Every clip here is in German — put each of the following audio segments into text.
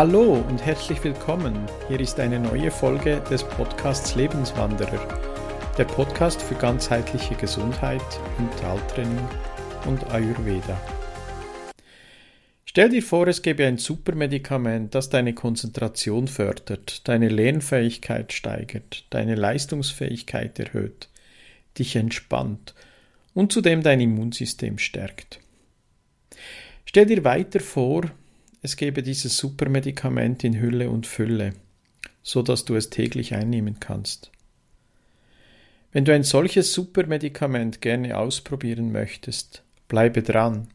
Hallo und herzlich willkommen. Hier ist eine neue Folge des Podcasts Lebenswanderer, der Podcast für ganzheitliche Gesundheit, Mentaltraining und Ayurveda. Stell dir vor, es gäbe ein Supermedikament, das deine Konzentration fördert, deine Lernfähigkeit steigert, deine Leistungsfähigkeit erhöht, dich entspannt und zudem dein Immunsystem stärkt. Stell dir weiter vor, es gäbe dieses Supermedikament in Hülle und Fülle, so dass du es täglich einnehmen kannst. Wenn du ein solches Supermedikament gerne ausprobieren möchtest, bleibe dran.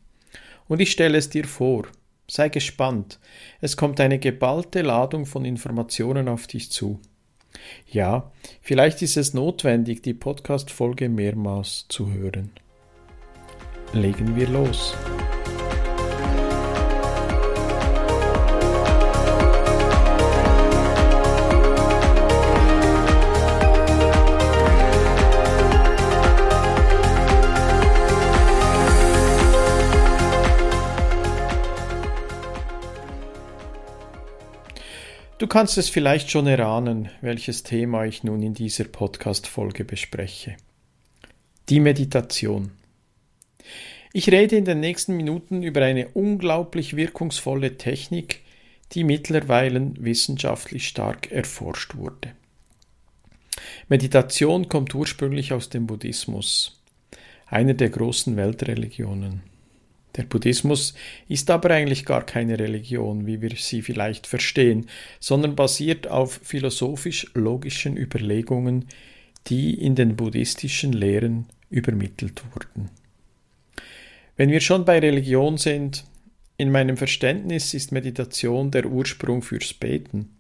Und ich stelle es dir vor. Sei gespannt. Es kommt eine geballte Ladung von Informationen auf dich zu. Ja, vielleicht ist es notwendig, die Podcast-Folge mehrmals zu hören. Legen wir los. Kannst es vielleicht schon erahnen, welches Thema ich nun in dieser Podcast-Folge bespreche. Die Meditation. Ich rede in den nächsten Minuten über eine unglaublich wirkungsvolle Technik, die mittlerweile wissenschaftlich stark erforscht wurde. Meditation kommt ursprünglich aus dem Buddhismus, einer der großen Weltreligionen. Der Buddhismus ist aber eigentlich gar keine Religion, wie wir sie vielleicht verstehen, sondern basiert auf philosophisch-logischen Überlegungen, die in den buddhistischen Lehren übermittelt wurden. Wenn wir schon bei Religion sind, in meinem Verständnis ist Meditation der Ursprung fürs Beten.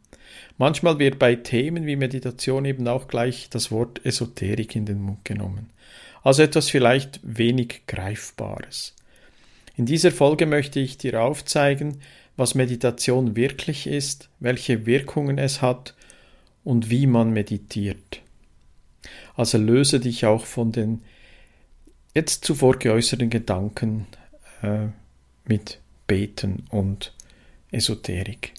Manchmal wird bei Themen wie Meditation eben auch gleich das Wort Esoterik in den Mund genommen. Also etwas vielleicht wenig Greifbares. In dieser Folge möchte ich dir aufzeigen, was Meditation wirklich ist, welche Wirkungen es hat und wie man meditiert. Also löse dich auch von den jetzt zuvor geäußerten Gedanken äh, mit Beten und Esoterik.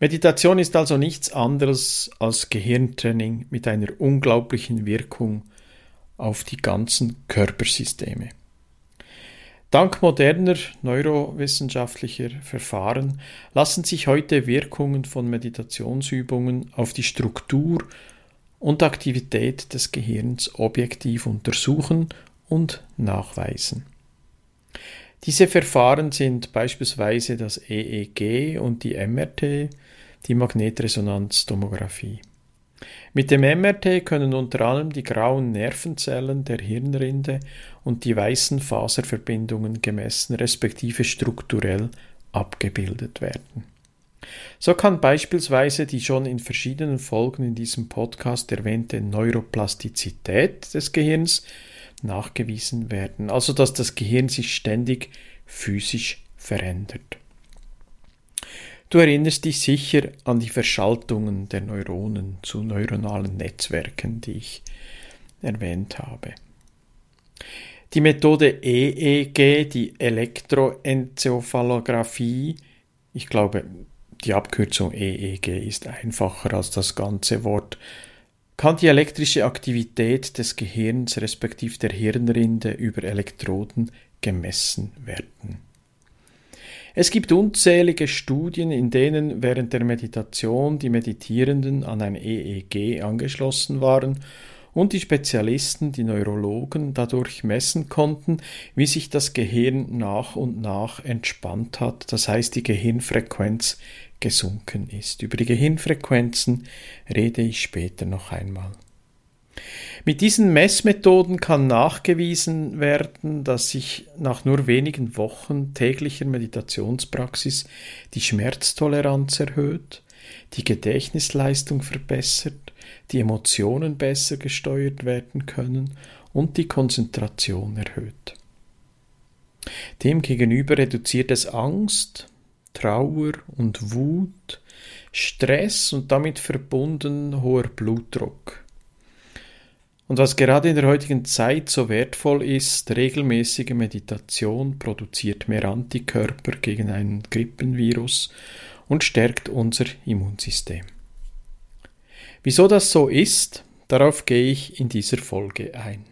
Meditation ist also nichts anderes als Gehirntraining mit einer unglaublichen Wirkung auf die ganzen Körpersysteme. Dank moderner neurowissenschaftlicher Verfahren lassen sich heute Wirkungen von Meditationsübungen auf die Struktur und Aktivität des Gehirns objektiv untersuchen und nachweisen. Diese Verfahren sind beispielsweise das EEG und die MRT, die Magnetresonanztomographie. Mit dem MRT können unter anderem die grauen Nervenzellen der Hirnrinde und die weißen Faserverbindungen gemessen respektive strukturell abgebildet werden. So kann beispielsweise die schon in verschiedenen Folgen in diesem Podcast erwähnte Neuroplastizität des Gehirns nachgewiesen werden, also dass das Gehirn sich ständig physisch verändert. Du erinnerst dich sicher an die Verschaltungen der Neuronen zu neuronalen Netzwerken, die ich erwähnt habe. Die Methode EEG, die Elektroenzephalographie, ich glaube, die Abkürzung EEG ist einfacher als das ganze Wort, kann die elektrische Aktivität des Gehirns respektive der Hirnrinde über Elektroden gemessen werden. Es gibt unzählige Studien, in denen während der Meditation die Meditierenden an ein EEG angeschlossen waren und die Spezialisten, die Neurologen, dadurch messen konnten, wie sich das Gehirn nach und nach entspannt hat, das heißt die Gehirnfrequenz gesunken ist. Über die Gehirnfrequenzen rede ich später noch einmal. Mit diesen Messmethoden kann nachgewiesen werden, dass sich nach nur wenigen Wochen täglicher Meditationspraxis die Schmerztoleranz erhöht, die Gedächtnisleistung verbessert, die Emotionen besser gesteuert werden können und die Konzentration erhöht. Demgegenüber reduziert es Angst, Trauer und Wut, Stress und damit verbunden hoher Blutdruck Und was gerade in der heutigen Zeit so wertvoll ist, regelmäßige Meditation produziert mehr Antikörper gegen einen Grippenvirus und stärkt unser Immunsystem. Wieso das so ist, darauf gehe ich in dieser Folge ein.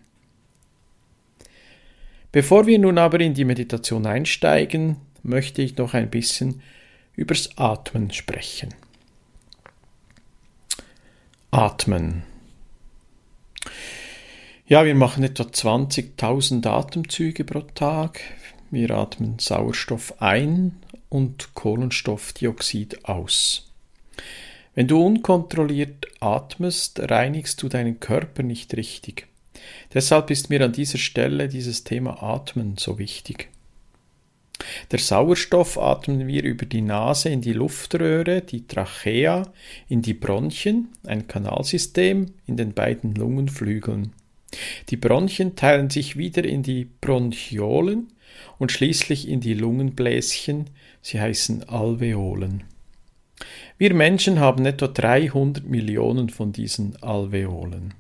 Bevor wir nun aber in die Meditation einsteigen, möchte ich noch ein bisschen übers Atmen sprechen. Atmen. Ja, wir machen etwa 20.000 Atemzüge pro Tag. Wir atmen Sauerstoff ein und Kohlenstoffdioxid aus. Wenn du unkontrolliert atmest, reinigst du deinen Körper nicht richtig. Deshalb ist mir an dieser Stelle dieses Thema Atmen so wichtig. Der Sauerstoff atmen wir über die Nase in die Luftröhre, die Trachea, in die Bronchien, ein Kanalsystem, in den beiden Lungenflügeln. Die Bronchien teilen sich wieder in die Bronchiolen und schließlich in die Lungenbläschen, sie heißen Alveolen. Wir Menschen haben etwa 300 Millionen von diesen Alveolen.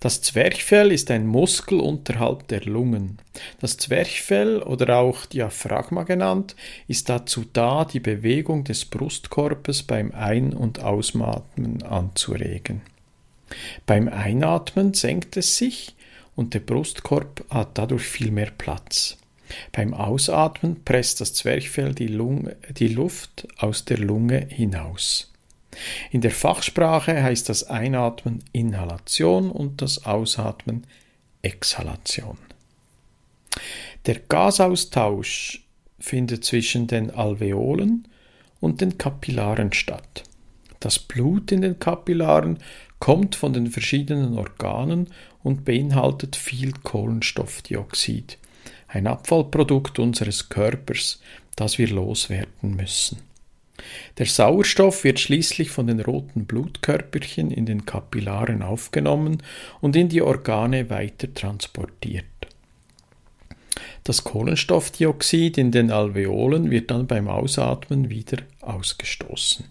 Das Zwerchfell ist ein Muskel unterhalb der Lungen. Das Zwerchfell oder auch Diaphragma genannt, ist dazu da, die Bewegung des Brustkorbes beim Ein- und Ausatmen anzuregen. Beim Einatmen senkt es sich und der Brustkorb hat dadurch viel mehr Platz. Beim Ausatmen presst das Zwerchfell die, Lunge, die Luft aus der Lunge hinaus. In der Fachsprache heißt das Einatmen Inhalation und das Ausatmen Exhalation. Der Gasaustausch findet zwischen den Alveolen und den Kapillaren statt. Das Blut in den Kapillaren kommt von den verschiedenen Organen und beinhaltet viel Kohlenstoffdioxid, ein Abfallprodukt unseres Körpers, das wir loswerden müssen. Der Sauerstoff wird schließlich von den roten Blutkörperchen in den Kapillaren aufgenommen und in die Organe weiter transportiert. Das Kohlenstoffdioxid in den Alveolen wird dann beim Ausatmen wieder ausgestoßen.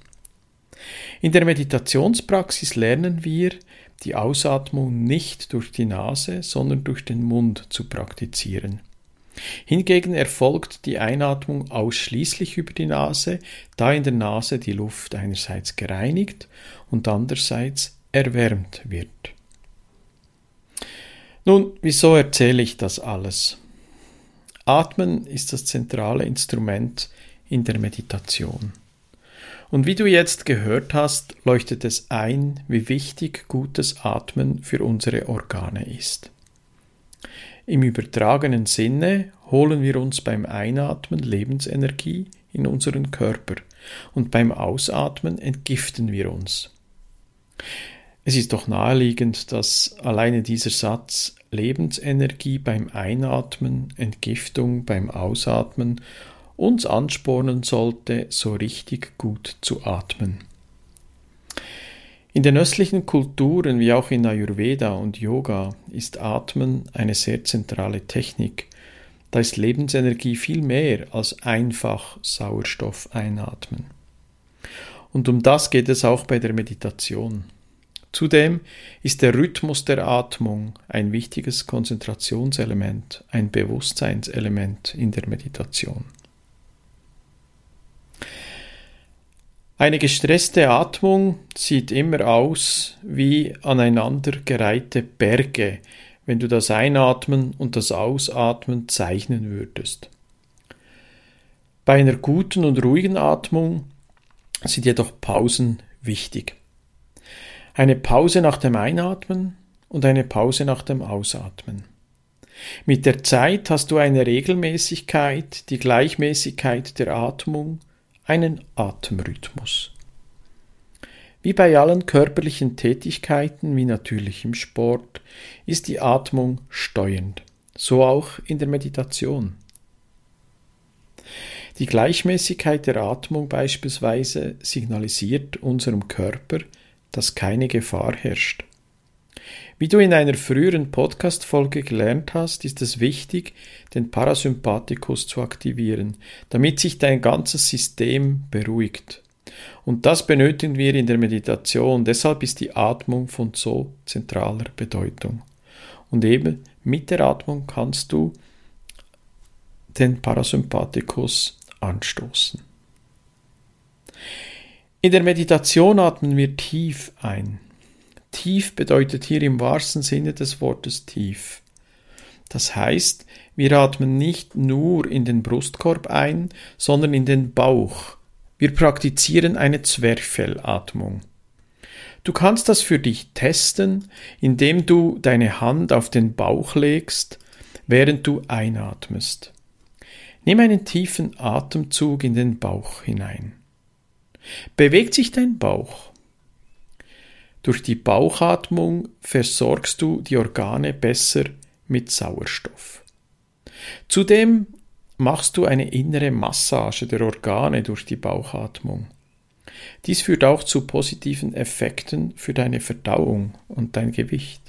In der Meditationspraxis lernen wir, die Ausatmung nicht durch die Nase, sondern durch den Mund zu praktizieren. Hingegen erfolgt die Einatmung ausschließlich über die Nase, da in der Nase die Luft einerseits gereinigt und andererseits erwärmt wird. Nun, wieso erzähle ich das alles? Atmen ist das zentrale Instrument in der Meditation. Und wie du jetzt gehört hast, leuchtet es ein, wie wichtig gutes Atmen für unsere Organe ist. Im übertragenen Sinne holen wir uns beim Einatmen Lebensenergie in unseren Körper und beim Ausatmen entgiften wir uns. Es ist doch naheliegend, dass alleine dieser Satz Lebensenergie beim Einatmen, Entgiftung beim Ausatmen uns anspornen sollte, so richtig gut zu atmen. In den östlichen Kulturen wie auch in Ayurveda und Yoga ist Atmen eine sehr zentrale Technik. Da ist Lebensenergie viel mehr als einfach Sauerstoff einatmen. Und um das geht es auch bei der Meditation. Zudem ist der Rhythmus der Atmung ein wichtiges Konzentrationselement, ein Bewusstseinselement in der Meditation. Eine gestresste Atmung sieht immer aus wie aneinandergereihte Berge, wenn du das Einatmen und das Ausatmen zeichnen würdest. Bei einer guten und ruhigen Atmung sind jedoch Pausen wichtig. Eine Pause nach dem Einatmen und eine Pause nach dem Ausatmen. Mit der Zeit hast du eine Regelmäßigkeit, die Gleichmäßigkeit der Atmung einen Atemrhythmus. Wie bei allen körperlichen Tätigkeiten, wie natürlich im Sport, ist die Atmung steuernd, so auch in der Meditation. Die Gleichmäßigkeit der Atmung beispielsweise signalisiert unserem Körper, dass keine Gefahr herrscht. Wie du in einer früheren Podcast-Folge gelernt hast, ist es wichtig, den Parasympathikus zu aktivieren, damit sich dein ganzes System beruhigt. Und das benötigen wir in der Meditation. Deshalb ist die Atmung von so zentraler Bedeutung. Und eben mit der Atmung kannst du den Parasympathikus anstoßen. In der Meditation atmen wir tief ein. Tief bedeutet hier im wahrsten Sinne des Wortes tief. Das heißt, wir atmen nicht nur in den Brustkorb ein, sondern in den Bauch. Wir praktizieren eine Zwerchfellatmung. Du kannst das für dich testen, indem du deine Hand auf den Bauch legst, während du einatmest. Nimm einen tiefen Atemzug in den Bauch hinein. Bewegt sich dein Bauch? Durch die Bauchatmung versorgst du die Organe besser mit Sauerstoff. Zudem machst du eine innere Massage der Organe durch die Bauchatmung. Dies führt auch zu positiven Effekten für deine Verdauung und dein Gewicht.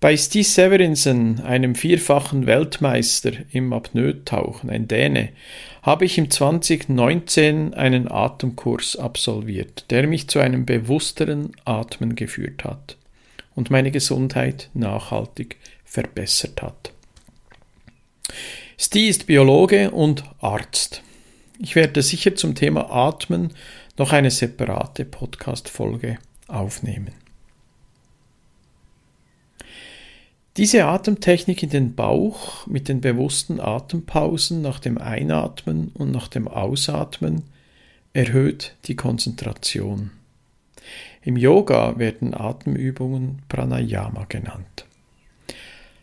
Bei Stig Severinsen, einem vierfachen Weltmeister im Apnoe-Tauchen, ein Däne, habe ich im 2019 einen Atemkurs absolviert, der mich zu einem bewussteren Atmen geführt hat und meine Gesundheit nachhaltig verbessert hat. Sti ist Biologe und Arzt. Ich werde sicher zum Thema Atmen noch eine separate Podcast-Folge aufnehmen. Diese Atemtechnik in den Bauch mit den bewussten Atempausen nach dem Einatmen und nach dem Ausatmen erhöht die Konzentration. Im Yoga werden Atemübungen Pranayama genannt.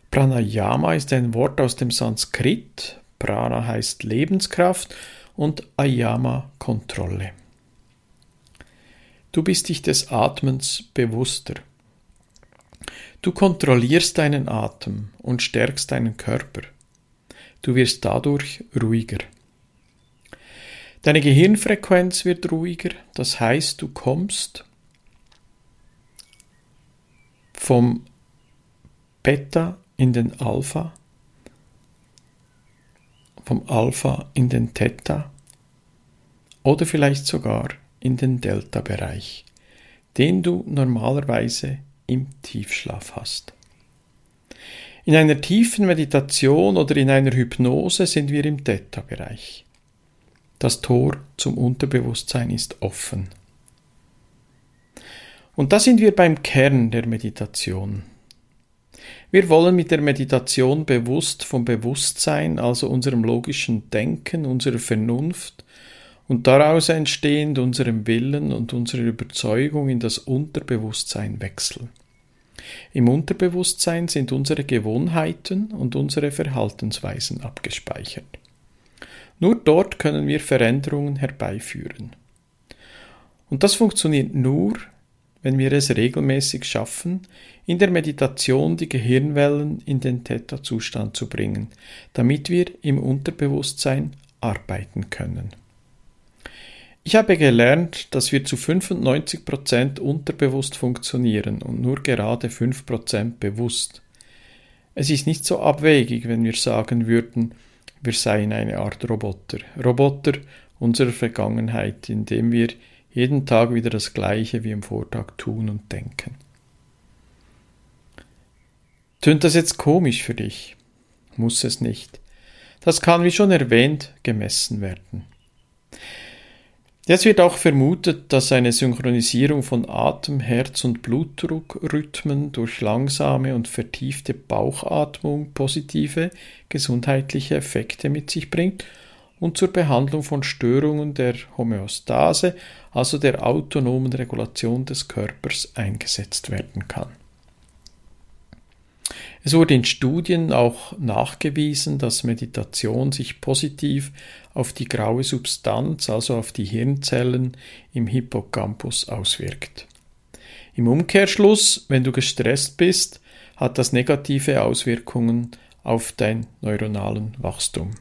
Pranayama ist ein Wort aus dem Sanskrit. Prana heißt Lebenskraft und Ayama Kontrolle. Du bist dich des Atmens bewusster. Du kontrollierst deinen Atem und stärkst deinen Körper. Du wirst dadurch ruhiger. Deine Gehirnfrequenz wird ruhiger, das heißt, du kommst vom Beta in den Alpha, vom Alpha in den Theta oder vielleicht sogar in den Delta-Bereich, den du normalerweise im Tiefschlaf hast. In einer tiefen Meditation oder in einer Hypnose sind wir im Theta-Bereich. Das Tor zum Unterbewusstsein ist offen. Und da sind wir beim Kern der Meditation. Wir wollen mit der Meditation bewusst vom Bewusstsein, also unserem logischen Denken, unserer Vernunft und daraus entstehend unserem Willen und unserer Überzeugung in das Unterbewusstsein wechseln. Im Unterbewusstsein sind unsere Gewohnheiten und unsere Verhaltensweisen abgespeichert. Nur dort können wir Veränderungen herbeiführen. Und das funktioniert nur, wenn wir es regelmäßig schaffen, in der Meditation die Gehirnwellen in den Theta-Zustand zu bringen, damit wir im Unterbewusstsein arbeiten können. Ich habe gelernt, dass wir zu 95% unterbewusst funktionieren und nur gerade 5% bewusst. Es ist nicht so abwegig, wenn wir sagen würden, wir seien eine Art Roboter. Roboter unserer Vergangenheit, indem wir jeden Tag wieder das Gleiche wie im Vortag tun und denken. Tönt das jetzt komisch für dich? Muss es nicht. Das kann, wie schon erwähnt, gemessen werden. Jetzt wird auch vermutet, dass eine Synchronisierung von Atem-, Herz- und Blutdruckrhythmen durch langsame und vertiefte Bauchatmung positive gesundheitliche Effekte mit sich bringt und zur Behandlung von Störungen der Homöostase, also der autonomen Regulation des Körpers, eingesetzt werden kann. Es wurde in Studien auch nachgewiesen, dass Meditation sich positiv auf die graue Substanz, also auf die Hirnzellen im Hippocampus auswirkt. Im Umkehrschluss, wenn du gestresst bist, hat das negative Auswirkungen auf dein neuronalen Wachstum.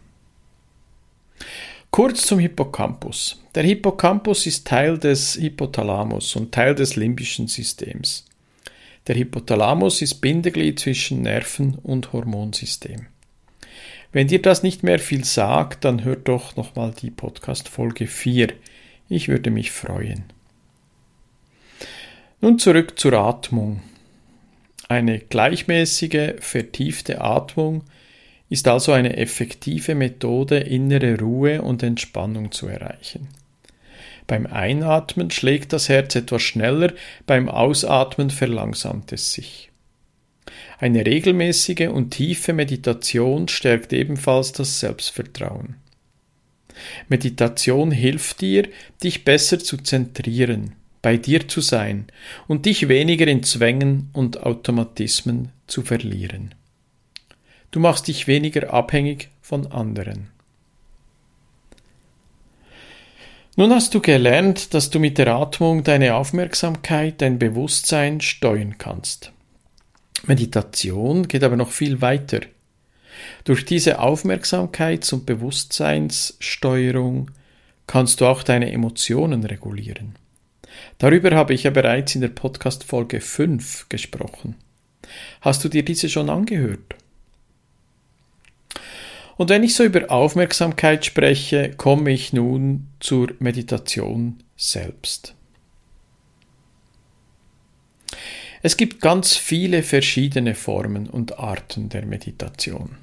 Kurz zum Hippocampus. Der Hippocampus ist Teil des Hypothalamus und Teil des limbischen Systems. Der Hypothalamus ist Bindeglied zwischen Nerven- und Hormonsystem. Wenn dir das nicht mehr viel sagt, dann hör doch nochmal die Podcast Folge 4. Ich würde mich freuen. Nun zurück zur Atmung. Eine gleichmäßige, vertiefte Atmung ist also eine effektive Methode, innere Ruhe und Entspannung zu erreichen. Beim Einatmen schlägt das Herz etwas schneller, beim Ausatmen verlangsamt es sich. Eine regelmäßige und tiefe Meditation stärkt ebenfalls das Selbstvertrauen. Meditation hilft dir, dich besser zu zentrieren, bei dir zu sein und dich weniger in Zwängen und Automatismen zu verlieren. Du machst dich weniger abhängig von anderen. Nun hast du gelernt, dass du mit der Atmung deine Aufmerksamkeit, dein Bewusstsein steuern kannst. Meditation geht aber noch viel weiter. Durch diese Aufmerksamkeits- und Bewusstseinssteuerung kannst du auch deine Emotionen regulieren. Darüber habe ich ja bereits in der Podcast Folge 5 gesprochen. Hast du dir diese schon angehört? Und wenn ich so über Aufmerksamkeit spreche, komme ich nun zur Meditation selbst. Es gibt ganz viele verschiedene Formen und Arten der Meditation.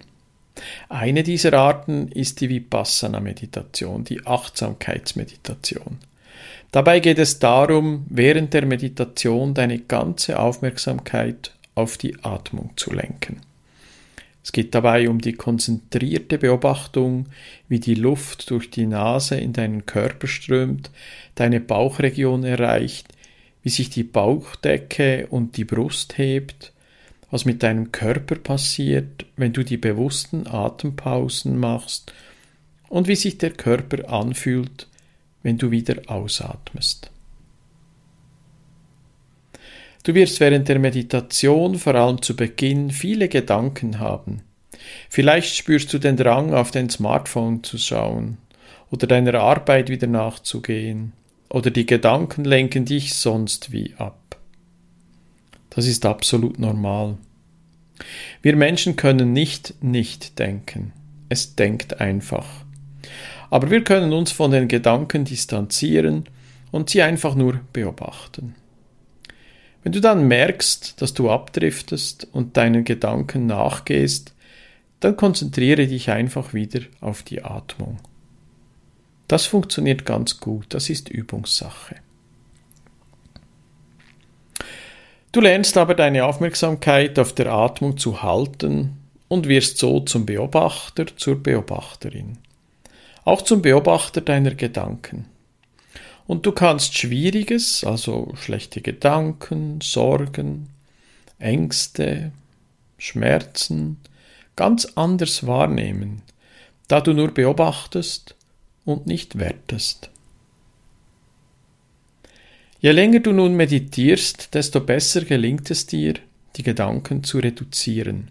Eine dieser Arten ist die Vipassana-Meditation, die Achtsamkeitsmeditation. Dabei geht es darum, während der Meditation deine ganze Aufmerksamkeit auf die Atmung zu lenken. Es geht dabei um die konzentrierte Beobachtung, wie die Luft durch die Nase in deinen Körper strömt, deine Bauchregion erreicht, wie sich die Bauchdecke und die Brust hebt, was mit deinem Körper passiert, wenn du die bewussten Atempausen machst und wie sich der Körper anfühlt, wenn du wieder ausatmest. Du wirst während der Meditation vor allem zu Beginn viele Gedanken haben. Vielleicht spürst du den Drang, auf dein Smartphone zu schauen oder deiner Arbeit wieder nachzugehen oder die Gedanken lenken dich sonst wie ab. Das ist absolut normal. Wir Menschen können nicht nicht denken. Es denkt einfach. Aber wir können uns von den Gedanken distanzieren und sie einfach nur beobachten. Wenn du dann merkst, dass du abdriftest und deinen Gedanken nachgehst, dann konzentriere dich einfach wieder auf die Atmung. Das funktioniert ganz gut, das ist Übungssache. Du lernst aber deine Aufmerksamkeit auf der Atmung zu halten und wirst so zum Beobachter, zur Beobachterin. Auch zum Beobachter deiner Gedanken. Und du kannst Schwieriges, also schlechte Gedanken, Sorgen, Ängste, Schmerzen ganz anders wahrnehmen, da du nur beobachtest und nicht wertest. Je länger du nun meditierst, desto besser gelingt es dir, die Gedanken zu reduzieren,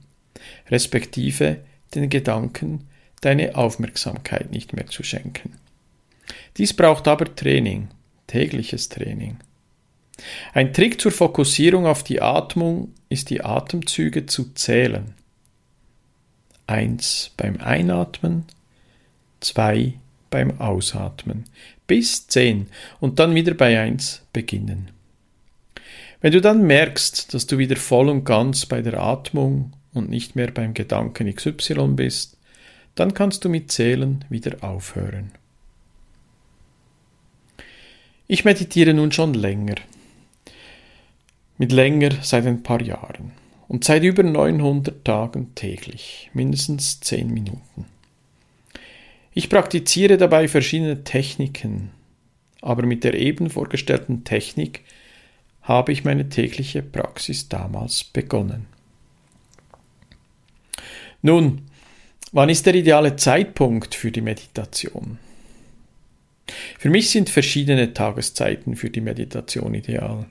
respektive den Gedanken deine Aufmerksamkeit nicht mehr zu schenken. Dies braucht aber Training, tägliches Training. Ein Trick zur Fokussierung auf die Atmung ist die Atemzüge zu zählen. Eins beim Einatmen, zwei beim Ausatmen, bis zehn und dann wieder bei eins beginnen. Wenn du dann merkst, dass du wieder voll und ganz bei der Atmung und nicht mehr beim Gedanken XY bist, dann kannst du mit Zählen wieder aufhören. Ich meditiere nun schon länger. Mit länger seit ein paar Jahren. Und seit über 900 Tagen täglich. Mindestens 10 Minuten. Ich praktiziere dabei verschiedene Techniken. Aber mit der eben vorgestellten Technik habe ich meine tägliche Praxis damals begonnen. Nun, wann ist der ideale Zeitpunkt für die Meditation? Für mich sind verschiedene Tageszeiten für die Meditation ideal.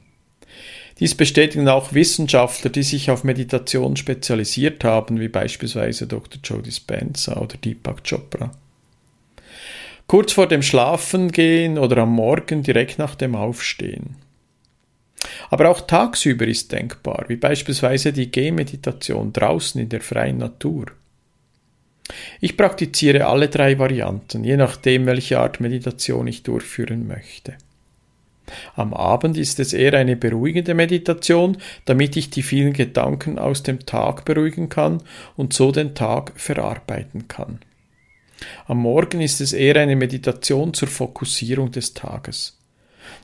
Dies bestätigen auch Wissenschaftler, die sich auf Meditation spezialisiert haben, wie beispielsweise Dr. Joe Dispenza oder Deepak Chopra. Kurz vor dem Schlafengehen oder am Morgen direkt nach dem Aufstehen. Aber auch tagsüber ist denkbar, wie beispielsweise die Gehmeditation draußen in der freien Natur. Ich praktiziere alle drei Varianten, je nachdem, welche Art Meditation ich durchführen möchte. Am Abend ist es eher eine beruhigende Meditation, damit ich die vielen Gedanken aus dem Tag beruhigen kann und so den Tag verarbeiten kann. Am Morgen ist es eher eine Meditation zur Fokussierung des Tages.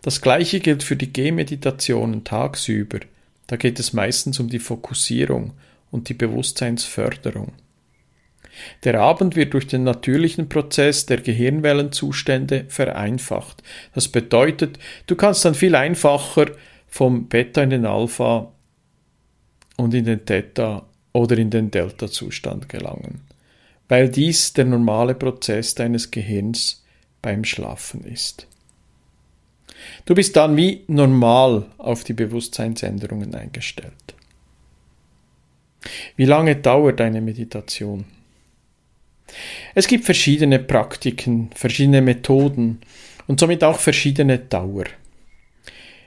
Das gleiche gilt für die Gehmeditationen tagsüber. Da geht es meistens um die Fokussierung und die Bewusstseinsförderung. Der Abend wird durch den natürlichen Prozess der Gehirnwellenzustände vereinfacht. Das bedeutet, du kannst dann viel einfacher vom Beta in den Alpha und in den Theta oder in den Delta-Zustand gelangen, weil dies der normale Prozess deines Gehirns beim Schlafen ist. Du bist dann wie normal auf die Bewusstseinsänderungen eingestellt. Wie lange dauert deine Meditation? Es gibt verschiedene Praktiken, verschiedene Methoden und somit auch verschiedene Dauer.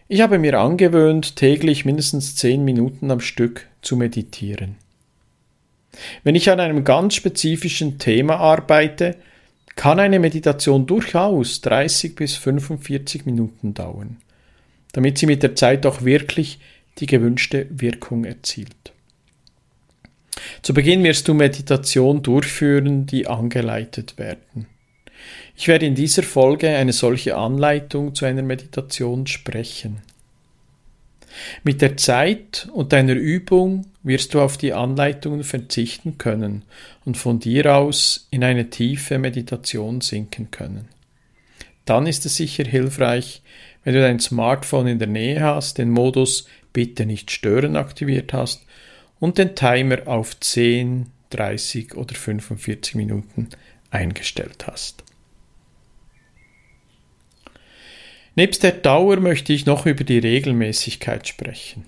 Ich habe mir angewöhnt, täglich mindestens zehn Minuten am Stück zu meditieren. Wenn ich an einem ganz spezifischen Thema arbeite, kann eine Meditation durchaus 30 bis 45 Minuten dauern, damit sie mit der Zeit auch wirklich die gewünschte Wirkung erzielt. Zu Beginn wirst du Meditation durchführen, die angeleitet werden. Ich werde in dieser Folge eine solche Anleitung zu einer Meditation sprechen. Mit der Zeit und deiner Übung wirst du auf die Anleitungen verzichten können und von dir aus in eine tiefe Meditation sinken können. Dann ist es sicher hilfreich, wenn du dein Smartphone in der Nähe hast, den Modus Bitte nicht stören aktiviert hast und den Timer auf 10, 30 oder 45 Minuten eingestellt hast. Nebst der Dauer möchte ich noch über die Regelmäßigkeit sprechen.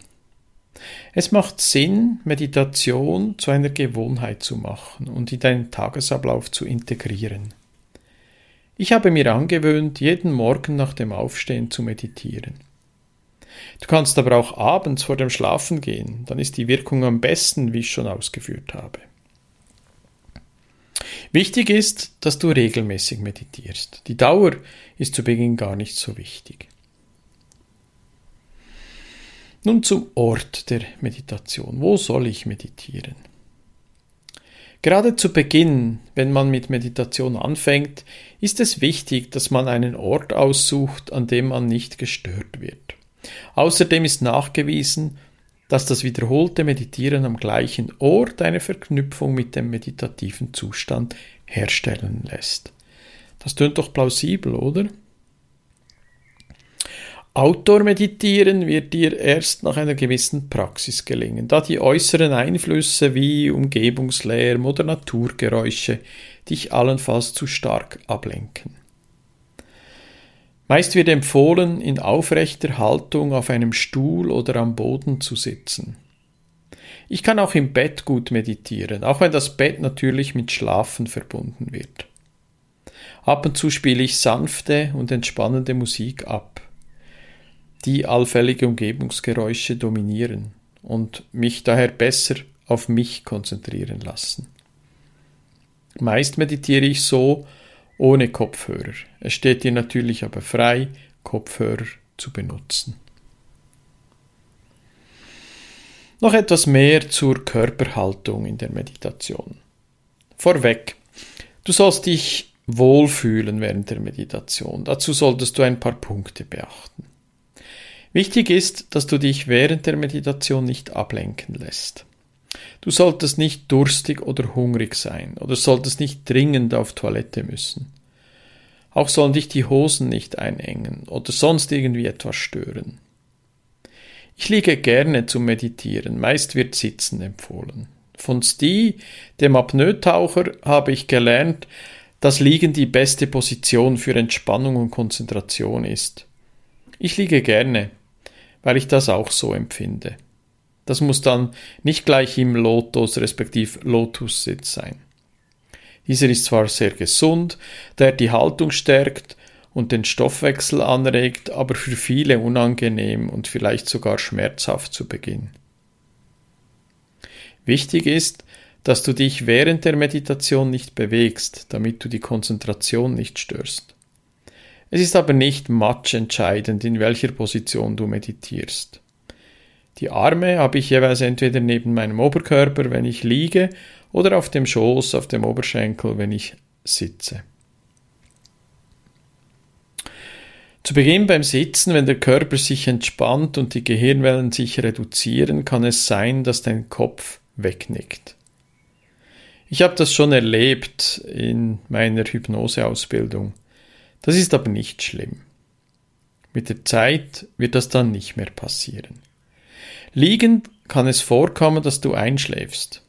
Es macht Sinn, Meditation zu einer Gewohnheit zu machen und in deinen Tagesablauf zu integrieren. Ich habe mir angewöhnt, jeden Morgen nach dem Aufstehen zu meditieren. Du kannst aber auch abends vor dem Schlafen gehen, dann ist die Wirkung am besten, wie ich schon ausgeführt habe. Wichtig ist, dass du regelmäßig meditierst. Die Dauer ist zu Beginn gar nicht so wichtig. Nun zum Ort der Meditation. Wo soll ich meditieren? Gerade zu Beginn, wenn man mit Meditation anfängt, ist es wichtig, dass man einen Ort aussucht, an dem man nicht gestört wird. Außerdem ist nachgewiesen, dass das wiederholte Meditieren am gleichen Ort eine Verknüpfung mit dem meditativen Zustand herstellen lässt. Das tönt doch plausibel, oder? Outdoor-Meditieren wird dir erst nach einer gewissen Praxis gelingen, da die äußeren Einflüsse wie Umgebungslärm oder Naturgeräusche dich allenfalls zu stark ablenken. Meist wird empfohlen, in aufrechter Haltung auf einem Stuhl oder am Boden zu sitzen. Ich kann auch im Bett gut meditieren, auch wenn das Bett natürlich mit Schlafen verbunden wird. Ab und zu spiele ich sanfte und entspannende Musik ab, die allfällige Umgebungsgeräusche dominieren und mich daher besser auf mich konzentrieren lassen. Meist meditiere ich so, ohne Kopfhörer. Es steht dir natürlich aber frei, Kopfhörer zu benutzen. Noch etwas mehr zur Körperhaltung in der Meditation. Vorweg, du sollst dich wohlfühlen während der Meditation. Dazu solltest du ein paar Punkte beachten. Wichtig ist, dass du dich während der Meditation nicht ablenken lässt. Du solltest nicht durstig oder hungrig sein oder solltest nicht dringend auf Toilette müssen. Auch sollen dich die Hosen nicht einengen oder sonst irgendwie etwas stören. Ich liege gerne zum Meditieren, meist wird Sitzen empfohlen. Von Sti, dem Apnoe-Taucher, habe ich gelernt, dass Liegen die beste Position für Entspannung und Konzentration ist. Ich liege gerne, weil ich das auch so empfinde. Das muss dann nicht gleich im Lotus respektive Lotussitz sein. Dieser ist zwar sehr gesund, da er die Haltung stärkt und den Stoffwechsel anregt, aber für viele unangenehm und vielleicht sogar schmerzhaft zu Beginn. Wichtig ist, dass du dich während der Meditation nicht bewegst, damit du die Konzentration nicht störst. Es ist aber nicht matchentscheidend, in welcher Position du meditierst. Die Arme habe ich jeweils entweder neben meinem Oberkörper, wenn ich liege, oder auf dem Schoß, auf dem Oberschenkel, wenn ich sitze. Zu Beginn beim Sitzen, wenn der Körper sich entspannt und die Gehirnwellen sich reduzieren, kann es sein, dass dein Kopf wegnickt. Ich habe das schon erlebt in meiner Hypnoseausbildung. Das ist aber nicht schlimm. Mit der Zeit wird das dann nicht mehr passieren. Liegend kann es vorkommen, dass du einschläfst.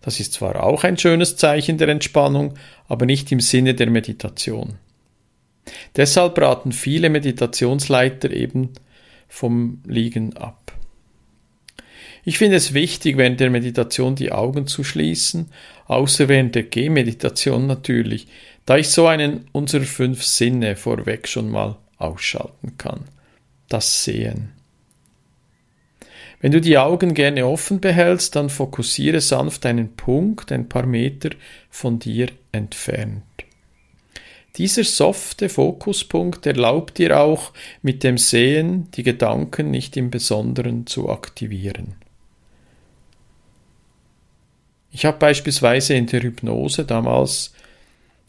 Das ist zwar auch ein schönes Zeichen der Entspannung, aber nicht im Sinne der Meditation. Deshalb raten viele Meditationsleiter eben vom Liegen ab. Ich finde es wichtig, während der Meditation die Augen zu schließen, außer während der Gehmeditation natürlich, da ich so einen unserer fünf Sinne vorweg schon mal ausschalten kann. Das Sehen. Wenn du die Augen gerne offen behältst, dann fokussiere sanft einen Punkt ein paar Meter von dir entfernt. Dieser softe Fokuspunkt erlaubt dir auch mit dem Sehen die Gedanken nicht im Besonderen zu aktivieren. Ich habe beispielsweise in der Hypnose damals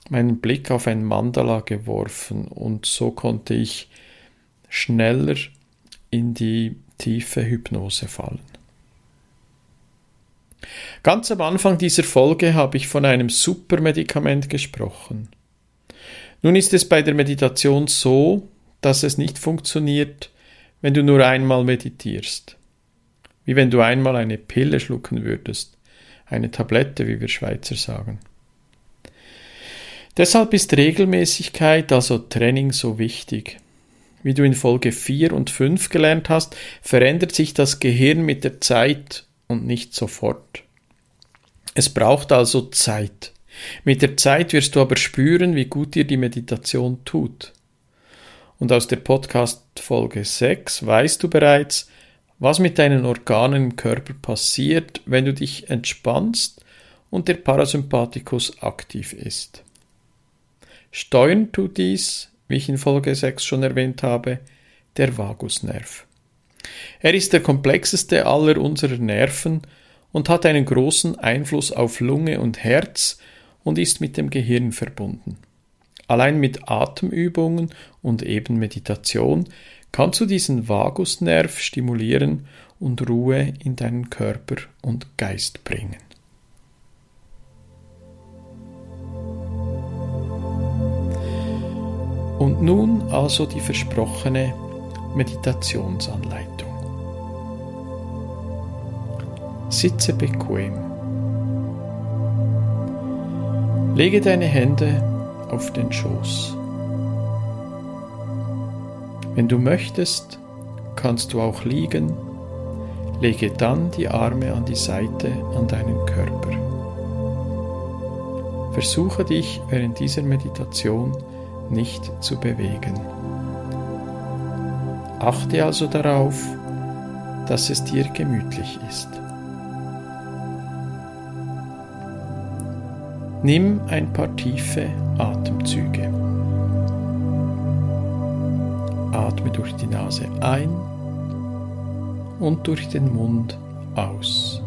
meinen Blick auf ein Mandala geworfen und so konnte ich schneller in die tiefe Hypnose fallen. Ganz am Anfang dieser Folge habe ich von einem Supermedikament gesprochen. Nun ist es bei der Meditation so, dass es nicht funktioniert, wenn du nur einmal meditierst. Wie wenn du einmal eine Pille schlucken würdest, eine Tablette, wie wir Schweizer sagen. Deshalb ist Regelmäßigkeit, also Training, so wichtig. Wie du in Folge 4 und 5 gelernt hast, verändert sich das Gehirn mit der Zeit und nicht sofort. Es braucht also Zeit. Mit der Zeit wirst du aber spüren, wie gut dir die Meditation tut. Und aus der Podcast Folge 6 weißt du bereits, was mit deinen Organen im Körper passiert, wenn du dich entspannst und der Parasympathikus aktiv ist. Steuern tut dies, wie ich in Folge 6 schon erwähnt habe, der Vagusnerv. Er ist der komplexeste aller unserer Nerven und hat einen großen Einfluss auf Lunge und Herz und ist mit dem Gehirn verbunden. Allein mit Atemübungen und eben Meditation kannst du diesen Vagusnerv stimulieren und Ruhe in deinen Körper und Geist bringen. Und nun also die versprochene Meditationsanleitung. Sitze bequem. Lege deine Hände auf den Schoß. Wenn du möchtest, kannst du auch liegen. Lege dann die Arme an die Seite an deinen Körper. Versuche dich während dieser Meditation nicht zu bewegen. Achte also darauf, dass es dir gemütlich ist. Nimm ein paar tiefe Atemzüge. Atme durch die Nase ein und durch den Mund aus.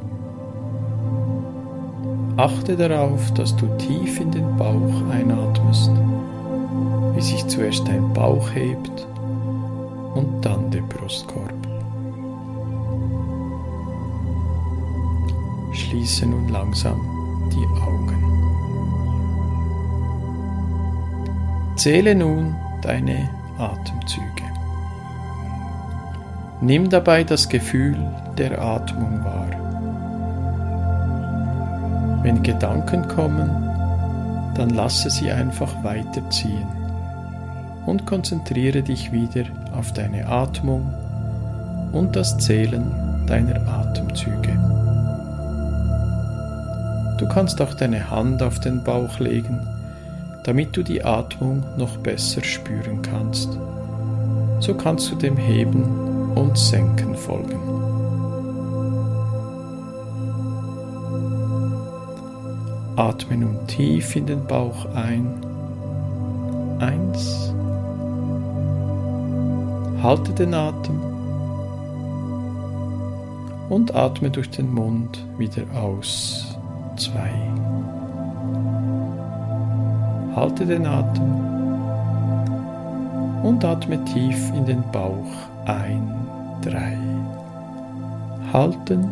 Achte darauf, dass du tief in den Bauch einatmest wie sich zuerst dein Bauch hebt und dann der Brustkorb. Schließe nun langsam die Augen. Zähle nun deine Atemzüge. Nimm dabei das Gefühl der Atmung wahr. Wenn Gedanken kommen, dann lasse sie einfach weiterziehen und konzentriere dich wieder auf deine Atmung und das Zählen deiner Atemzüge. Du kannst auch deine Hand auf den Bauch legen, damit du die Atmung noch besser spüren kannst. So kannst du dem Heben und Senken folgen. Atme nun tief in den Bauch ein. Eins. Halte den Atem und atme durch den Mund wieder aus. Zwei. Halte den Atem und atme tief in den Bauch ein. Drei. Halten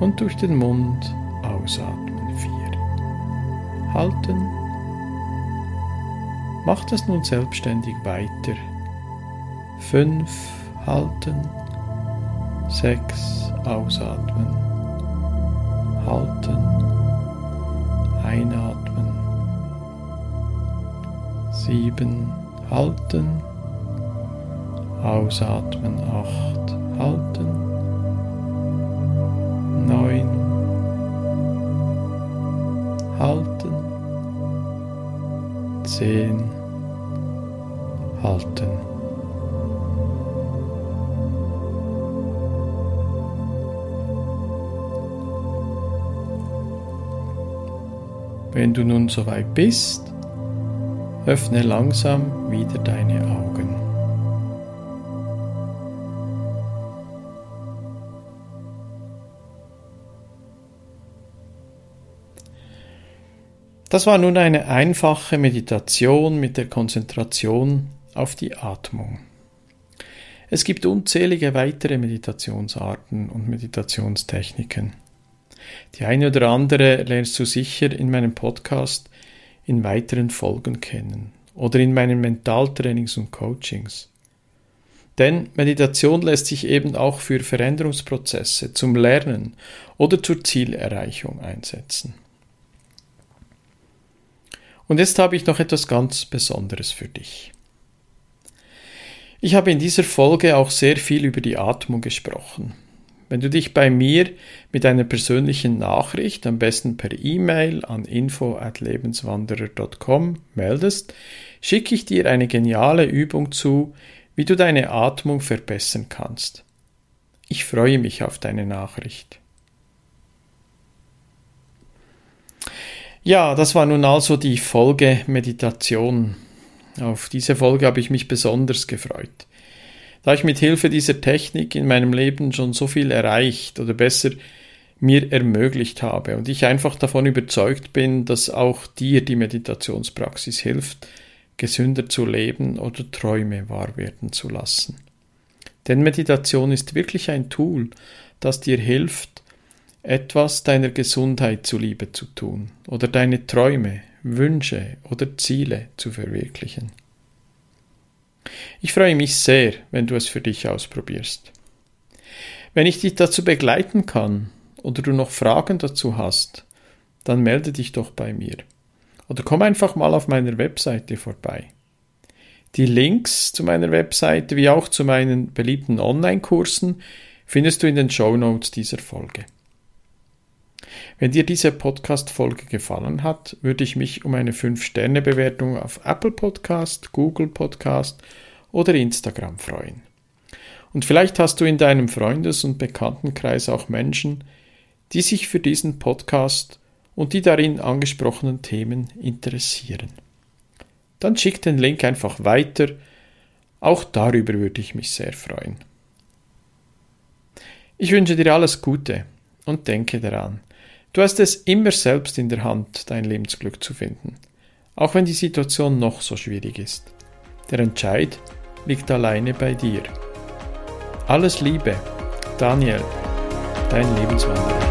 und durch den Mund ausatmen. Vier. Halten. Mach das nun selbstständig weiter. Fünf. Halten. Sechs. Ausatmen. Halten. Einatmen. Sieben. Halten. Ausatmen. Acht. Halten neun, halten, zehn, halten. Wenn du nun soweit bist, öffne langsam wieder deine Augen. Das war nun eine einfache Meditation mit der Konzentration auf die Atmung. Es gibt unzählige weitere Meditationsarten und Meditationstechniken. Die eine oder andere lernst du sicher in meinem Podcast in weiteren Folgen kennen oder in meinen Mentaltrainings und Coachings. Denn Meditation lässt sich eben auch für Veränderungsprozesse, zum Lernen oder zur Zielerreichung einsetzen. Und jetzt habe ich noch etwas ganz Besonderes für dich. Ich habe in dieser Folge auch sehr viel über die Atmung gesprochen. Wenn du dich bei mir mit einer persönlichen Nachricht, am besten per E-Mail an info@lebenswanderer.com meldest, schicke ich dir eine geniale Übung zu, wie du deine Atmung verbessern kannst. Ich freue mich auf deine Nachricht. Ja, das war nun also die Folge Meditation. Auf diese Folge habe ich mich besonders gefreut. Da ich mit Hilfe dieser Technik in meinem Leben schon so viel erreicht oder besser mir ermöglicht habe und ich einfach davon überzeugt bin, dass auch dir die Meditationspraxis hilft, gesünder zu leben oder Träume wahr werden zu lassen. Denn Meditation ist wirklich ein Tool, das dir hilft, etwas deiner Gesundheit zuliebe zu tun oder deine Träume, Wünsche oder Ziele zu verwirklichen. Ich freue mich sehr, wenn du es für dich ausprobierst. Wenn ich dich dazu begleiten kann oder du noch Fragen dazu hast, dann melde dich doch bei mir. Oder komm einfach mal auf meiner Webseite vorbei. Die Links zu meiner Webseite wie auch zu meinen beliebten Online-Kursen findest du in den Show Notes dieser Folge. Wenn dir diese Podcast-Folge gefallen hat, würde ich mich um eine 5-Sterne-Bewertung auf Apple Podcast, Google Podcast oder Instagram freuen. Und vielleicht hast du in deinem Freundes- und Bekanntenkreis auch Menschen, die sich für diesen Podcast und die darin angesprochenen Themen interessieren. Dann schick den Link einfach weiter. Auch darüber würde ich mich sehr freuen. Ich wünsche dir alles Gute und denke daran, Du hast es immer selbst in der Hand, dein Lebensglück zu finden, auch wenn die Situation noch so schwierig ist. Der Entscheid liegt alleine bei dir. Alles Liebe, Daniel, dein Lebenswanderer.